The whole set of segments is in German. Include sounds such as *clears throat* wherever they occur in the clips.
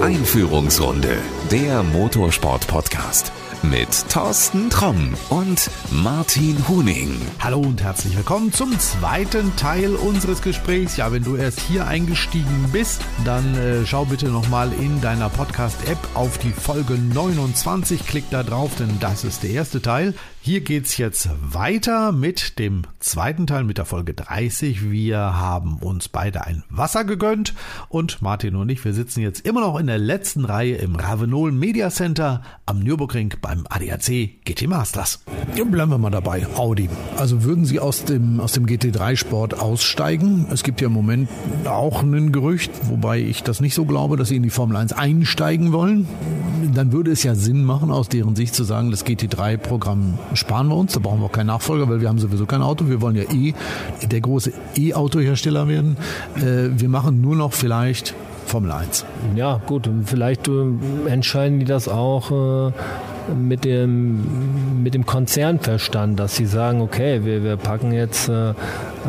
Einführungsrunde, der Motorsport-Podcast mit Thorsten Tromm und Martin Huning. Hallo und herzlich willkommen zum zweiten Teil unseres Gesprächs. Ja, wenn du erst hier eingestiegen bist, dann äh, schau bitte nochmal in deiner Podcast-App auf die Folge 29. Klick da drauf, denn das ist der erste Teil. Hier geht's jetzt weiter mit dem zweiten Teil, mit der Folge 30. Wir haben uns beide ein Wasser gegönnt und Martin und ich, wir sitzen jetzt immer noch in der letzten Reihe im Ravenol Media Center am Nürburgring beim ADAC GT Masters. Bleiben wir mal dabei. Audi. Also würden Sie aus dem, aus dem GT3 Sport aussteigen? Es gibt ja im Moment auch ein Gerücht, wobei ich das nicht so glaube, dass Sie in die Formel 1 einsteigen wollen. Dann würde es ja Sinn machen, aus deren Sicht zu sagen, das GT3 Programm sparen wir uns, da brauchen wir auch keinen Nachfolger, weil wir haben sowieso kein Auto. Wir wollen ja eh der große E-Auto-Hersteller werden. Äh, wir machen nur noch vielleicht Formel 1. Ja, gut, vielleicht äh, entscheiden die das auch äh, mit dem, mit dem Konzernverstand, dass sie sagen, okay, wir, wir packen jetzt äh,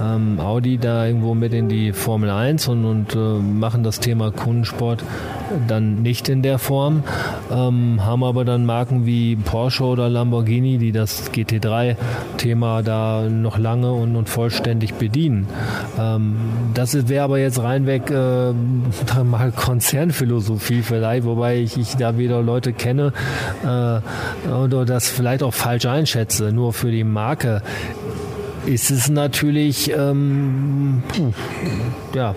ähm, Audi da irgendwo mit in die Formel 1 und, und äh, machen das Thema Kundensport dann nicht in der Form, ähm, haben aber dann Marken wie Porsche oder Lamborghini, die das GT3-Thema da noch lange und, und vollständig bedienen. Ähm, das wäre aber jetzt reinweg äh, *laughs* mal Konzernphilosophie vielleicht, wobei ich, ich da wieder Leute kenne äh, oder das vielleicht auch falsch einschätze. Nur für die Marke ist es natürlich, ähm, ja, äh,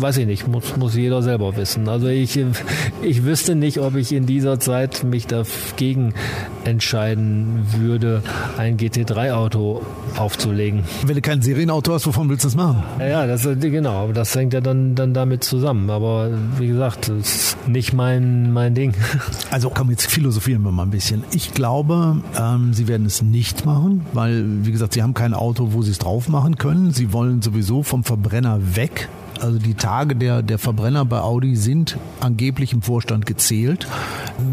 weiß ich nicht, muss, muss jeder selber wissen. Also ich, ich wüsste nicht, ob ich in dieser Zeit mich dagegen entscheiden würde, ein GT3-Auto aufzulegen. Wenn du kein Serienauto hast, wovon willst du das machen? Ja, das, genau, das hängt ja dann, dann damit zusammen. Aber wie gesagt, das ist nicht mein, mein Ding. *laughs* Also komm, jetzt philosophieren wir mal ein bisschen. Ich glaube, ähm, sie werden es nicht machen, weil, wie gesagt, sie haben kein Auto, wo sie es drauf machen können. Sie wollen sowieso vom Verbrenner weg. Also die Tage der, der Verbrenner bei Audi sind angeblich im Vorstand gezählt.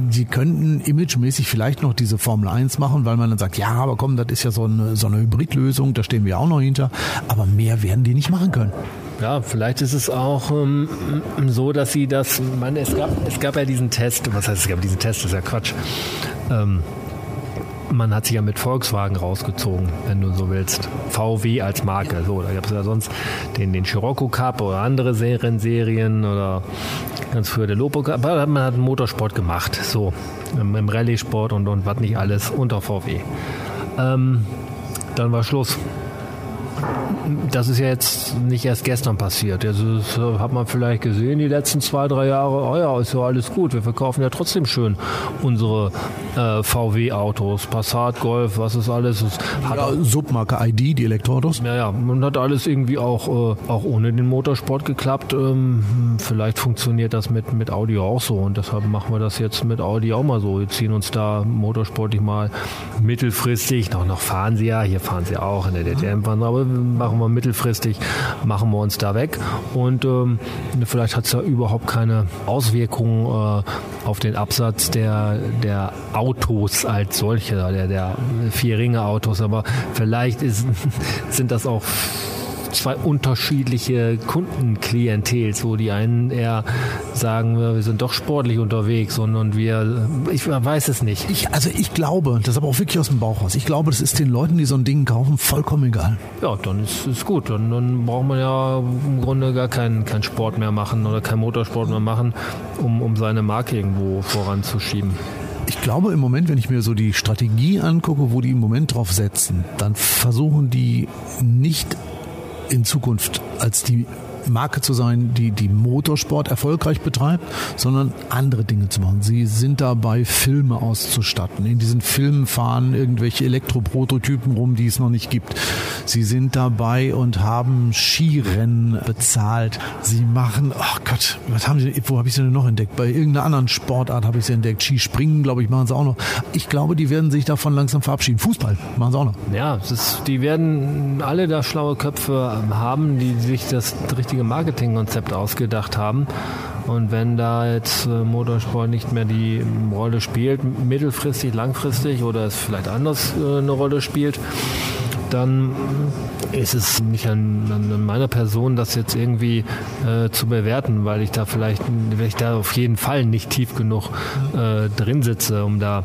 Sie könnten imagemäßig vielleicht noch diese Formel 1 machen, weil man dann sagt, ja, aber komm, das ist ja so eine, so eine Hybridlösung, da stehen wir auch noch hinter. Aber mehr werden die nicht machen können. Ja, vielleicht ist es auch ähm, so, dass sie das, man, es gab, es gab ja diesen Test, was heißt es gab diesen Test, das ist ja Quatsch. Ähm, man hat sich ja mit Volkswagen rausgezogen, wenn du so willst. VW als Marke. So, da gab es ja sonst den, den Scirocco Cup oder andere Serienserien oder ganz früher der Lopo Cup. Aber man hat einen Motorsport gemacht. So, im, im Rallye-Sport und, und was nicht alles unter VW. Ähm, dann war Schluss das ist ja jetzt nicht erst gestern passiert. Also das hat man vielleicht gesehen die letzten zwei, drei Jahre. Oh ja, ist ja alles gut. Wir verkaufen ja trotzdem schön unsere äh, VW-Autos, Passat, Golf, was ist alles. Es hat ja, Submarke ID, die Elektroautos. Ja, ja. Und hat alles irgendwie auch, äh, auch ohne den Motorsport geklappt. Ähm, vielleicht funktioniert das mit, mit Audi auch so. Und deshalb machen wir das jetzt mit Audi auch mal so. Wir ziehen uns da motorsportlich mal mittelfristig, noch, noch fahren sie ja, hier fahren sie auch in der DTM, aber machen wir mittelfristig, machen wir uns da weg. Und ähm, vielleicht hat es ja überhaupt keine Auswirkungen äh, auf den Absatz der, der Autos als solche, der, der Vier-Ringe-Autos. Aber vielleicht ist, *laughs* sind das auch zwei unterschiedliche Kundenklientel, wo die einen eher sagen, wir sind doch sportlich unterwegs und, und wir, ich weiß es nicht. Ich, also ich glaube, das ist aber auch wirklich aus dem Bauch raus, ich glaube, das ist den Leuten, die so ein Ding kaufen, vollkommen egal. Ja, dann ist es gut. Dann, dann braucht man ja im Grunde gar keinen kein Sport mehr machen oder keinen Motorsport mehr machen, um, um seine Marke irgendwo voranzuschieben. Ich glaube im Moment, wenn ich mir so die Strategie angucke, wo die im Moment drauf setzen, dann versuchen die nicht in Zukunft als die Marke zu sein, die die Motorsport erfolgreich betreibt, sondern andere Dinge zu machen. Sie sind dabei, Filme auszustatten. In diesen Filmen fahren irgendwelche Elektroprototypen rum, die es noch nicht gibt. Sie sind dabei und haben Skirennen bezahlt. Sie machen, ach oh Gott, was haben Sie, wo habe ich sie denn noch entdeckt? Bei irgendeiner anderen Sportart habe ich sie entdeckt. Skispringen, glaube ich, machen sie auch noch. Ich glaube, die werden sich davon langsam verabschieden. Fußball machen sie auch noch. Ja, ist, die werden alle da schlaue Köpfe haben, die sich das richtige richtige Marketingkonzept ausgedacht haben. Und wenn da jetzt äh, Motorsport nicht mehr die Rolle spielt, mittelfristig, langfristig oder es vielleicht anders äh, eine Rolle spielt, dann ist es nicht an, an meiner Person, das jetzt irgendwie äh, zu bewerten, weil ich da vielleicht, weil ich da auf jeden Fall nicht tief genug äh, drin sitze, um da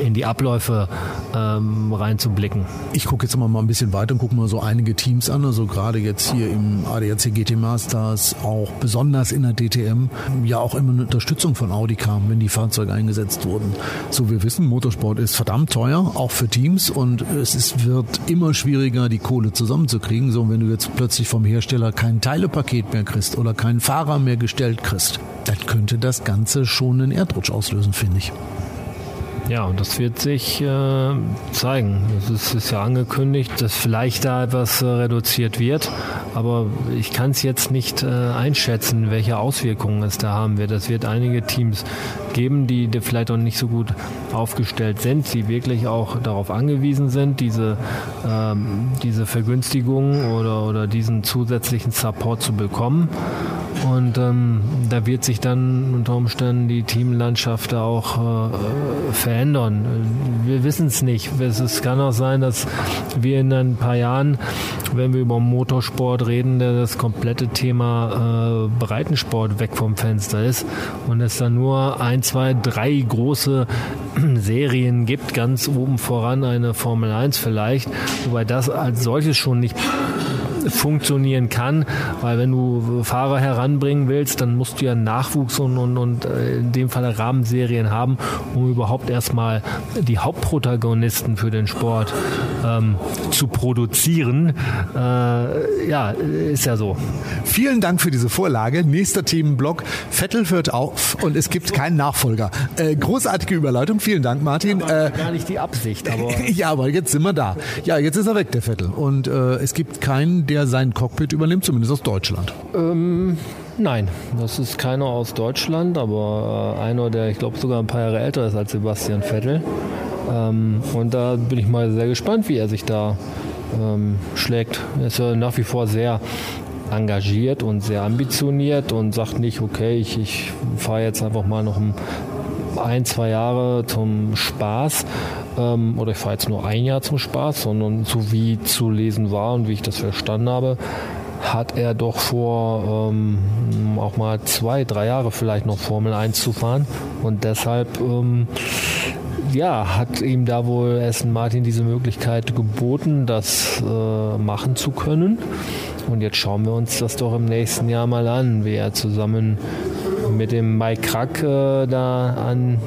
in die Abläufe ähm, reinzublicken. Ich gucke jetzt mal ein bisschen weiter und gucke mal so einige Teams an, also gerade jetzt hier im ADAC GT Masters, auch besonders in der DTM, ja auch immer eine Unterstützung von Audi kam, wenn die Fahrzeuge eingesetzt wurden. So wir wissen, Motorsport ist verdammt teuer, auch für Teams und es ist, wird immer schwieriger, die Kohle zusammenzukriegen. So, wenn du jetzt plötzlich vom Hersteller kein Teilepaket mehr kriegst oder keinen Fahrer mehr gestellt kriegst, dann könnte das Ganze schon einen Erdrutsch auslösen, finde ich. Ja, und das wird sich äh, zeigen. Es ist, ja angekündigt, dass vielleicht da etwas äh, reduziert wird, aber ich kann es jetzt nicht äh, einschätzen, welche Auswirkungen es da haben wird. Es wird einige Teams geben, die, die vielleicht auch nicht so gut aufgestellt sind, die wirklich auch darauf angewiesen sind, diese, ähm, diese Vergünstigung oder, oder diesen zusätzlichen Support zu bekommen. Und ähm, da wird sich dann unter Umständen die Teamlandschaft auch äh, verändern. Wir wissen es nicht. Es kann auch sein, dass wir in ein paar Jahren, wenn wir über Motorsport reden, das komplette Thema äh, Breitensport weg vom Fenster ist und es dann nur ein, zwei, drei große *clears throat* Serien gibt, ganz oben voran eine Formel 1 vielleicht, wobei das als solches schon nicht funktionieren kann, weil wenn du Fahrer heranbringen willst, dann musst du ja Nachwuchs und, und, und äh, in dem Fall Rahmenserien haben, um überhaupt erstmal die Hauptprotagonisten für den Sport ähm, zu produzieren. Äh, ja, ist ja so. Vielen Dank für diese Vorlage. Nächster Themenblock. Vettel hört auf und es gibt keinen Nachfolger. Äh, großartige Überleitung. Vielen Dank, Martin. Äh, gar nicht die Absicht, aber. *laughs* ja, aber jetzt sind wir da. Ja, jetzt ist er weg, der Vettel. Und äh, es gibt keinen, der sein Cockpit übernimmt, zumindest aus Deutschland. Ähm, nein, das ist keiner aus Deutschland, aber äh, einer, der ich glaube sogar ein paar Jahre älter ist als Sebastian Vettel. Ähm, und da bin ich mal sehr gespannt, wie er sich da ähm, schlägt. Er ist ja nach wie vor sehr engagiert und sehr ambitioniert und sagt nicht, okay, ich, ich fahre jetzt einfach mal noch ein, ein, zwei Jahre zum Spaß, ähm, oder ich fahre jetzt nur ein Jahr zum Spaß, sondern so wie zu lesen war und wie ich das verstanden habe, hat er doch vor, ähm, auch mal zwei, drei Jahre vielleicht noch Formel 1 zu fahren. Und deshalb ähm, ja, hat ihm da wohl Aston Martin diese Möglichkeit geboten, das äh, machen zu können. Und jetzt schauen wir uns das doch im nächsten Jahr mal an, wie er zusammen mit dem Mike Krack äh, da an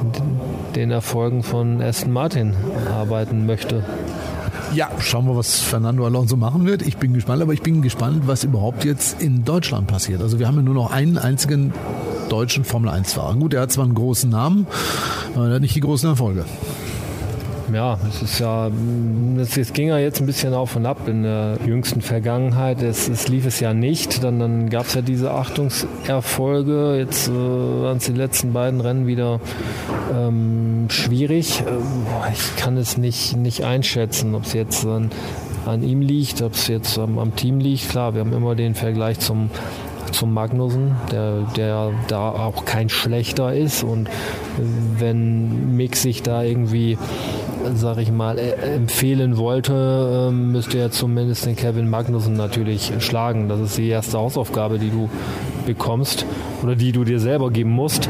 den Erfolgen von Aston Martin arbeiten möchte. Ja, schauen wir, was Fernando Alonso machen wird. Ich bin gespannt, aber ich bin gespannt, was überhaupt jetzt in Deutschland passiert. Also wir haben ja nur noch einen einzigen deutschen Formel-1-Fahrer. Gut, er hat zwar einen großen Namen, aber er hat nicht die großen Erfolge ja, es ist ja, es, es, ging ja jetzt ein bisschen auf und ab in der jüngsten Vergangenheit. Es, es lief es ja nicht. Dann, dann gab es ja diese Achtungserfolge. Jetzt äh, waren es die letzten beiden Rennen wieder ähm, schwierig. Äh, ich kann es nicht, nicht einschätzen, ob es jetzt an, an ihm liegt, ob es jetzt am, am Team liegt. Klar, wir haben immer den Vergleich zum zum Magnussen, der, der da auch kein schlechter ist. Und wenn Mick sich da irgendwie sag ich mal, äh, empfehlen wollte, ähm, müsste er zumindest den Kevin Magnussen natürlich schlagen. Das ist die erste Hausaufgabe, die du bekommst oder die du dir selber geben musst.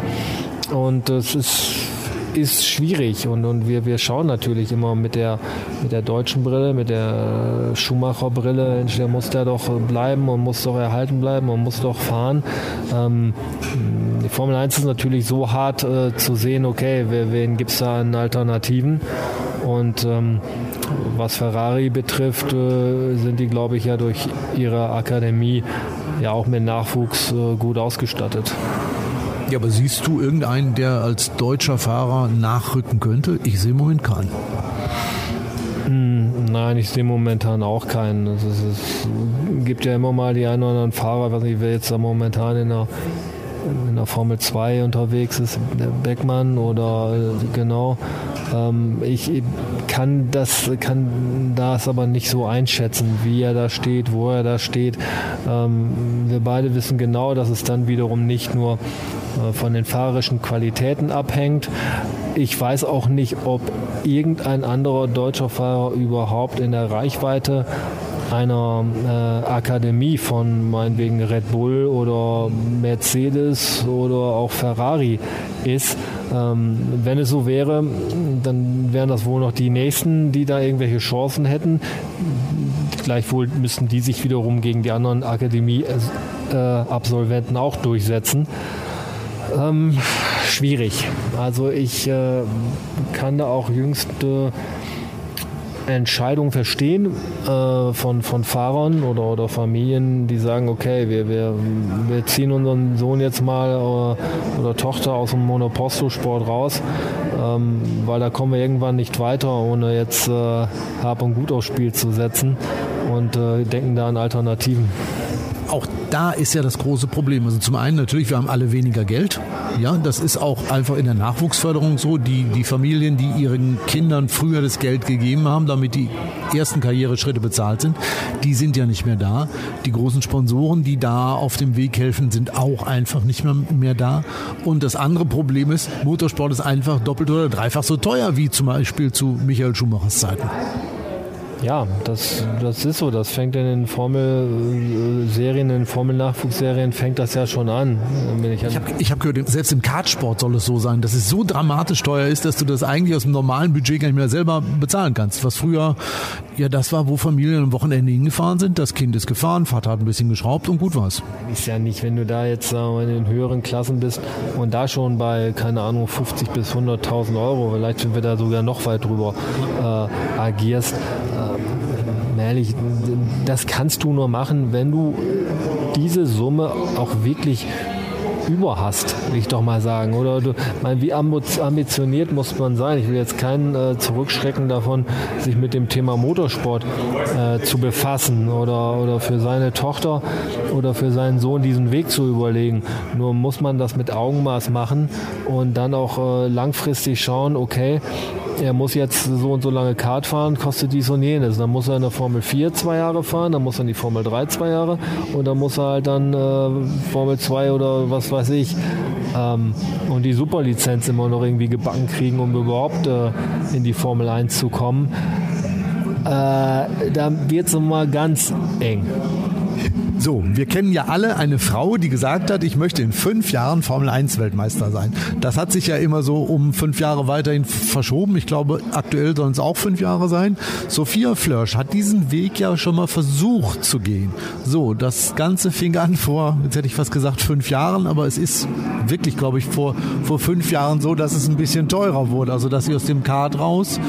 Und das ist ist schwierig und, und wir, wir schauen natürlich immer mit der, mit der deutschen Brille, mit der Schumacher-Brille, der muss der doch bleiben und muss doch erhalten bleiben und muss doch fahren. Ähm, die Formel 1 ist natürlich so hart äh, zu sehen, okay, wen gibt es da an Alternativen? Und ähm, was Ferrari betrifft, äh, sind die, glaube ich, ja durch ihre Akademie ja auch mit Nachwuchs äh, gut ausgestattet. Ja, aber siehst du irgendeinen, der als deutscher Fahrer nachrücken könnte? Ich sehe im Moment keinen. Hm, nein, ich sehe momentan auch keinen. Es, ist, es, gibt ja immer mal die einen oder anderen Fahrer, weiß nicht, wer jetzt da momentan in der, in der Formel 2 unterwegs ist, Beckmann oder genau. Ähm, ich kann das, kann das aber nicht so einschätzen, wie er da steht, wo er da steht. Ähm, wir beide wissen genau, dass es dann wiederum nicht nur von den fahrerischen Qualitäten abhängt. Ich weiß auch nicht, ob irgendein anderer deutscher Fahrer überhaupt in der Reichweite einer äh, Akademie von meinetwegen Red Bull oder Mercedes oder auch Ferrari ist. Ähm, wenn es so wäre, dann wären das wohl noch die Nächsten, die da irgendwelche Chancen hätten. Gleichwohl müssten die sich wiederum gegen die anderen Akademie-Absolventen auch durchsetzen. Ähm, schwierig. Also ich äh, kann da auch jüngste Entscheidung verstehen äh, von, von Fahrern oder, oder Familien, die sagen, okay, wir, wir, wir ziehen unseren Sohn jetzt mal äh, oder Tochter aus dem Monoposto-Sport raus, ähm, weil da kommen wir irgendwann nicht weiter, ohne jetzt äh, Hab und Gut aufs Spiel zu setzen und äh, denken da an Alternativen auch da ist ja das große Problem. Also zum einen natürlich, wir haben alle weniger Geld. Ja, das ist auch einfach in der Nachwuchsförderung so. Die, die Familien, die ihren Kindern früher das Geld gegeben haben, damit die ersten Karriereschritte bezahlt sind, die sind ja nicht mehr da. Die großen Sponsoren, die da auf dem Weg helfen, sind auch einfach nicht mehr, mehr da. Und das andere Problem ist, Motorsport ist einfach doppelt oder dreifach so teuer wie zum Beispiel zu Michael Schumachers Zeiten. Ja, das, das ist so. Das fängt in den Formel-Serien, in den Formel-Nachwuchsserien fängt das ja schon an. Ich, ich habe hab gehört, selbst im Kartsport soll es so sein, dass es so dramatisch teuer ist, dass du das eigentlich aus dem normalen Budget gar nicht mehr selber bezahlen kannst. Was früher, ja, das war, wo Familien am Wochenende hingefahren sind. Das Kind ist gefahren, Vater hat ein bisschen geschraubt und gut war's. Ist ja nicht, wenn du da jetzt in den höheren Klassen bist und da schon bei, keine Ahnung, 50 bis 100.000 Euro, vielleicht sind wir da sogar noch weit drüber, äh, agierst. Äh, ehrlich, das kannst du nur machen, wenn du diese Summe auch wirklich über hast, will ich doch mal sagen. Oder du, mein, wie ambitioniert muss man sein? Ich will jetzt keinen äh, zurückschrecken davon, sich mit dem Thema Motorsport äh, zu befassen oder, oder für seine Tochter oder für seinen Sohn diesen Weg zu überlegen. Nur muss man das mit Augenmaß machen und dann auch äh, langfristig schauen, okay, er muss jetzt so und so lange Kart fahren, kostet dies und jenes. Dann muss er in der Formel 4 zwei Jahre fahren, dann muss er in die Formel 3 zwei Jahre und dann muss er halt dann äh, Formel 2 oder was weiß ich ähm, und die Superlizenz immer noch irgendwie gebacken kriegen, um überhaupt äh, in die Formel 1 zu kommen. Äh, da wird es mal ganz eng. So, wir kennen ja alle eine Frau, die gesagt hat, ich möchte in fünf Jahren Formel 1 Weltmeister sein. Das hat sich ja immer so um fünf Jahre weiterhin verschoben. Ich glaube, aktuell sollen es auch fünf Jahre sein. Sophia Flörsch hat diesen Weg ja schon mal versucht zu gehen. So, das Ganze fing an vor, jetzt hätte ich fast gesagt fünf Jahren, aber es ist wirklich, glaube ich, vor, vor fünf Jahren so, dass es ein bisschen teurer wurde. Also, dass sie aus dem Kart raus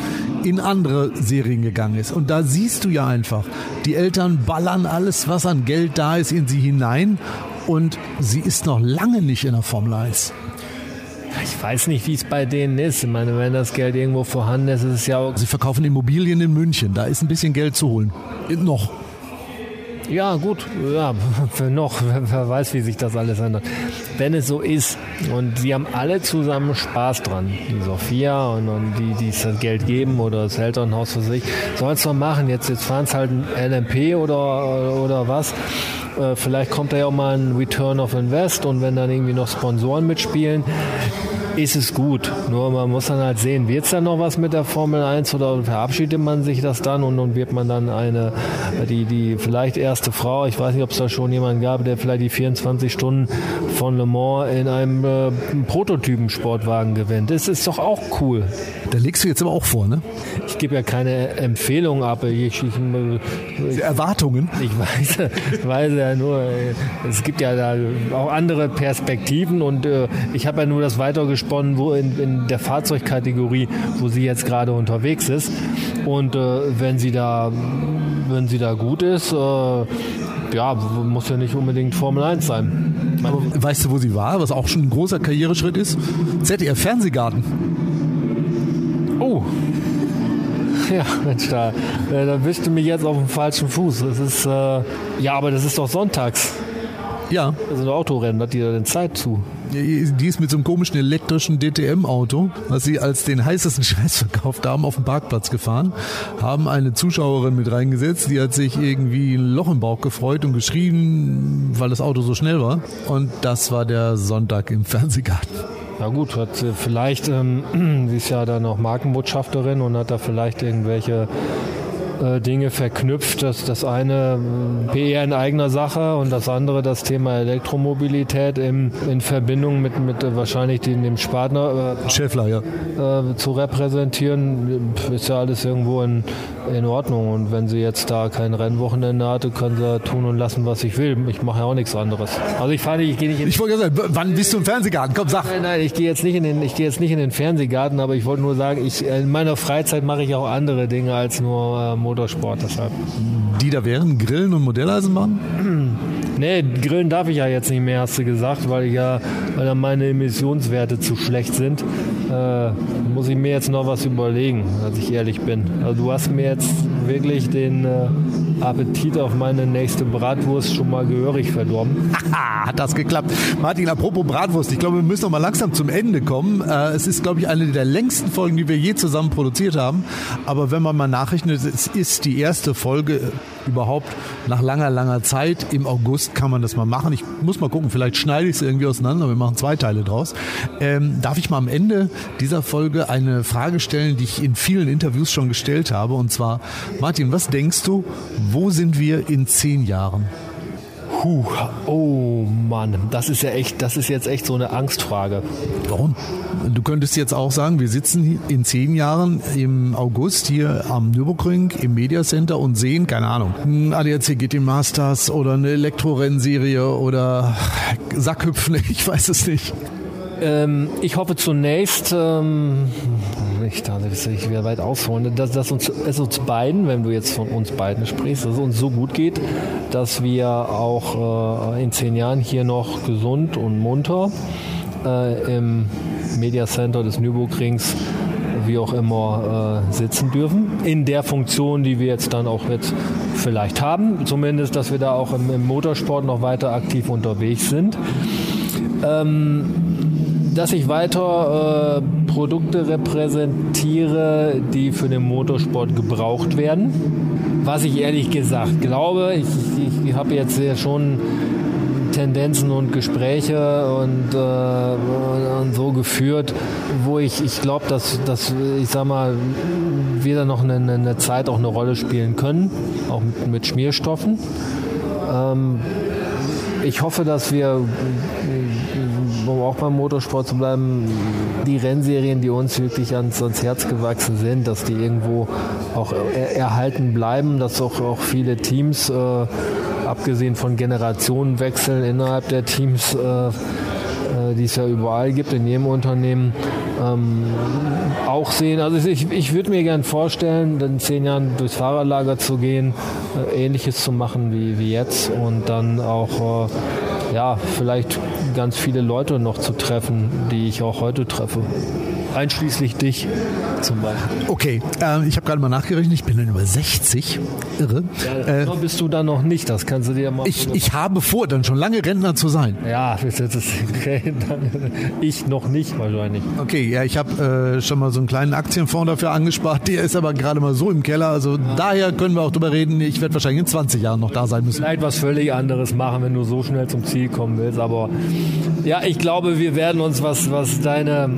in andere Serien gegangen ist. Und da siehst du ja einfach, die Eltern ballern alles, was an Geld da ist, in sie hinein. Und sie ist noch lange nicht in der Formel 1. Ich weiß nicht, wie es bei denen ist. Ich meine, wenn das Geld irgendwo vorhanden ist, ist es ja auch. Sie verkaufen Immobilien in München. Da ist ein bisschen Geld zu holen. Noch. Ja, gut, ja, *laughs* noch, wer weiß, wie sich das alles ändert. Wenn es so ist und sie haben alle zusammen Spaß dran, die Sophia und, und die, die das Geld geben oder das Elternhaus für sich, sollen es doch machen. Jetzt, jetzt fahren es halt ein LMP oder, oder was. Äh, vielleicht kommt da ja auch mal ein Return of Invest und wenn dann irgendwie noch Sponsoren mitspielen, ist es gut. Nur man muss dann halt sehen, wird es dann noch was mit der Formel 1 oder verabschiedet man sich das dann und, und wird man dann eine, die, die vielleicht erste Frau, ich weiß nicht, ob es da schon jemanden gab, der vielleicht die 24 Stunden von Le Mans in einem äh, Prototypen-Sportwagen gewinnt. Das ist doch auch cool. Da legst du jetzt aber auch vor, ne? Ich gebe ja keine Empfehlung ab. Ich, ich, ich, Erwartungen? Ich weiß, weiß ja nur, es gibt ja da auch andere Perspektiven und äh, ich habe ja nur das weitergesprochen gesponnen, wo in, in der Fahrzeugkategorie, wo sie jetzt gerade unterwegs ist. Und äh, wenn sie da, wenn sie da gut ist, äh, ja, muss ja nicht unbedingt Formel 1 sein. Aber weißt du, wo sie war, was auch schon ein großer Karriereschritt ist? ZDF Fernsehgarten. Oh. Ja, Mensch, da, äh, da bist du mich jetzt auf dem falschen Fuß. Das ist, äh, ja, aber das ist doch sonntags. Ja. Das sind Autorennen, hat die da denn Zeit zu? Die ist mit so einem komischen elektrischen DTM-Auto, was sie als den heißesten *laughs* Scheiß verkauft haben, auf dem Parkplatz gefahren, haben eine Zuschauerin mit reingesetzt, die hat sich irgendwie ein Loch im Bauch gefreut und geschrien, weil das Auto so schnell war. Und das war der Sonntag im Fernsehgarten. Na gut, hat vielleicht, ähm, *clears throat* sie ist ja dann auch Markenbotschafterin und hat da vielleicht irgendwelche äh, Dinge verknüpft. Das, das eine äh, PR in eigener Sache und das andere das Thema Elektromobilität im, in Verbindung mit, mit äh, wahrscheinlich den, dem Spartner äh, Schäffler, ja. Äh, zu repräsentieren, ist ja alles irgendwo in, in Ordnung. Und wenn sie jetzt da kein Rennwochenende hatte, kann sie tun und lassen, was ich will. Ich mache ja auch nichts anderes. Also ich fahre nicht, ich gehe nicht in Ich wollte sagen, wann bist du im Fernsehgarten? Komm, sag. Nein, nein, ich gehe jetzt nicht in den, ich gehe jetzt nicht in den Fernsehgarten, aber ich wollte nur sagen, ich, in meiner Freizeit mache ich auch andere Dinge als nur äh, Motorsport. Deshalb. Die da wären Grillen und Modelleisenbahn? *clears throat* Nee, grillen darf ich ja jetzt nicht mehr, hast du gesagt, weil ja, weil dann meine Emissionswerte zu schlecht sind. Äh, muss ich mir jetzt noch was überlegen, als ich ehrlich bin. Also du hast mir jetzt wirklich den äh, Appetit auf meine nächste Bratwurst schon mal gehörig verdorben. Haha, *laughs* hat das geklappt. Martin, apropos Bratwurst, ich glaube, wir müssen noch mal langsam zum Ende kommen. Äh, es ist, glaube ich, eine der längsten Folgen, die wir je zusammen produziert haben. Aber wenn man mal nachrechnet, es ist die erste Folge überhaupt nach langer, langer Zeit. Im August kann man das mal machen. Ich muss mal gucken, vielleicht schneide ich es irgendwie auseinander. Wir machen zwei Teile draus. Ähm, darf ich mal am Ende dieser Folge eine Frage stellen, die ich in vielen Interviews schon gestellt habe. Und zwar, Martin, was denkst du, wo sind wir in zehn Jahren? Puh, oh Mann, das ist ja echt, das ist jetzt echt so eine Angstfrage. Warum? Du könntest jetzt auch sagen, wir sitzen in zehn Jahren im August hier am Nürburgring im Media Center und sehen, keine Ahnung, ein ADAC GT Masters oder eine Elektrorennserie oder Sackhüpfen, *laughs* ich weiß es nicht. Ähm, ich hoffe zunächst, ähm, ich darf ich wieder weit ausholen, dass, dass uns, es uns beiden, wenn du jetzt von uns beiden sprichst, dass es uns so gut geht, dass wir auch äh, in zehn Jahren hier noch gesund und munter äh, im Media Center des Nürburgrings wie auch immer äh, sitzen dürfen. In der Funktion, die wir jetzt dann auch jetzt vielleicht haben. Zumindest, dass wir da auch im, im Motorsport noch weiter aktiv unterwegs sind. Ähm, dass ich weiter äh, Produkte repräsentiere, die für den Motorsport gebraucht werden. Was ich ehrlich gesagt glaube, ich, ich, ich habe jetzt ja schon Tendenzen und Gespräche und, äh, und so geführt, wo ich, ich glaube, dass, dass, ich sag mal, wir noch eine, eine Zeit auch eine Rolle spielen können, auch mit, mit Schmierstoffen. Ähm, ich hoffe, dass wir um auch beim Motorsport zu bleiben, die Rennserien, die uns wirklich ans, ans Herz gewachsen sind, dass die irgendwo auch er, erhalten bleiben, dass auch, auch viele Teams, äh, abgesehen von Generationenwechseln innerhalb der Teams, äh, äh die es ja überall gibt, in jedem Unternehmen, ähm, auch sehen. Also ich, ich würde mir gerne vorstellen, in zehn Jahren durchs Fahrerlager zu gehen, äh, ähnliches zu machen wie, wie jetzt und dann auch äh, ja, vielleicht ganz viele Leute noch zu treffen, die ich auch heute treffe. Einschließlich dich zum Beispiel. Okay, äh, ich habe gerade mal nachgerechnet, ich bin dann über 60. Irre. Ja, äh, bist du dann noch nicht, das kannst du dir mal. Ich, ich habe vor, dann schon lange Rentner zu sein. Ja, das ist okay, *laughs* ich noch nicht wahrscheinlich. Okay, ja, ich habe äh, schon mal so einen kleinen Aktienfonds dafür angespart, der ist aber gerade mal so im Keller, also ja. daher können wir auch drüber reden, ich werde wahrscheinlich in 20 Jahren noch da sein müssen. Vielleicht was völlig anderes machen, wenn du so schnell zum Ziel kommen willst, aber ja, ich glaube, wir werden uns was, was deine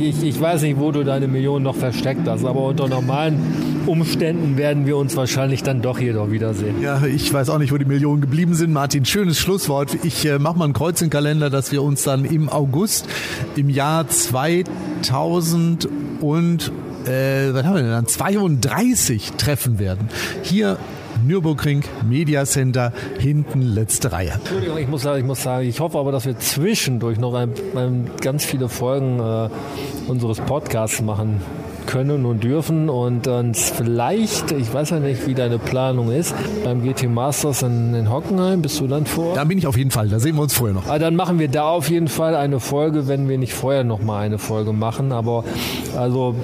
ich, ich weiß nicht, wo du deine Millionen noch versteckt hast, aber unter normalen Umständen werden wir uns wahrscheinlich dann doch hier doch wiedersehen. Ja, ich weiß auch nicht, wo die Millionen geblieben sind. Martin, schönes Schlusswort. Ich äh, mache mal ein Kreuz im Kalender, dass wir uns dann im August im Jahr 2000 und äh, was haben wir denn dann? 32 treffen werden. Hier Nürburgring Media Center, hinten letzte Reihe. Entschuldigung, ich muss, sagen, ich muss sagen, ich hoffe aber, dass wir zwischendurch noch ein, ein, ganz viele Folgen äh, unseres Podcasts machen können und dürfen und dann vielleicht, ich weiß ja nicht, wie deine Planung ist, beim GT Masters in, in Hockenheim, bist du dann vor? Da bin ich auf jeden Fall, da sehen wir uns vorher noch. Aber ah, dann machen wir da auf jeden Fall eine Folge, wenn wir nicht vorher noch mal eine Folge machen, aber Also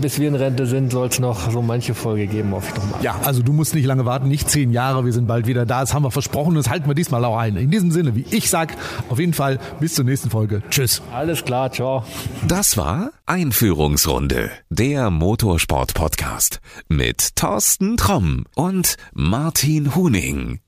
bis wir in Rente sind, soll es noch so manche Folge geben, hoffe ich doch mal. Ja, also du musst nicht lange warten, nicht zehn Jahre, wir sind bald wieder da, das haben wir versprochen und das halten wir diesmal auch ein. In diesem Sinne, wie ich sag, auf jeden Fall bis zur nächsten Folge. Tschüss. Alles klar, ciao. Das war Einführungsrunde, der Motorsport-Podcast mit Thorsten Tromm und Martin Huning.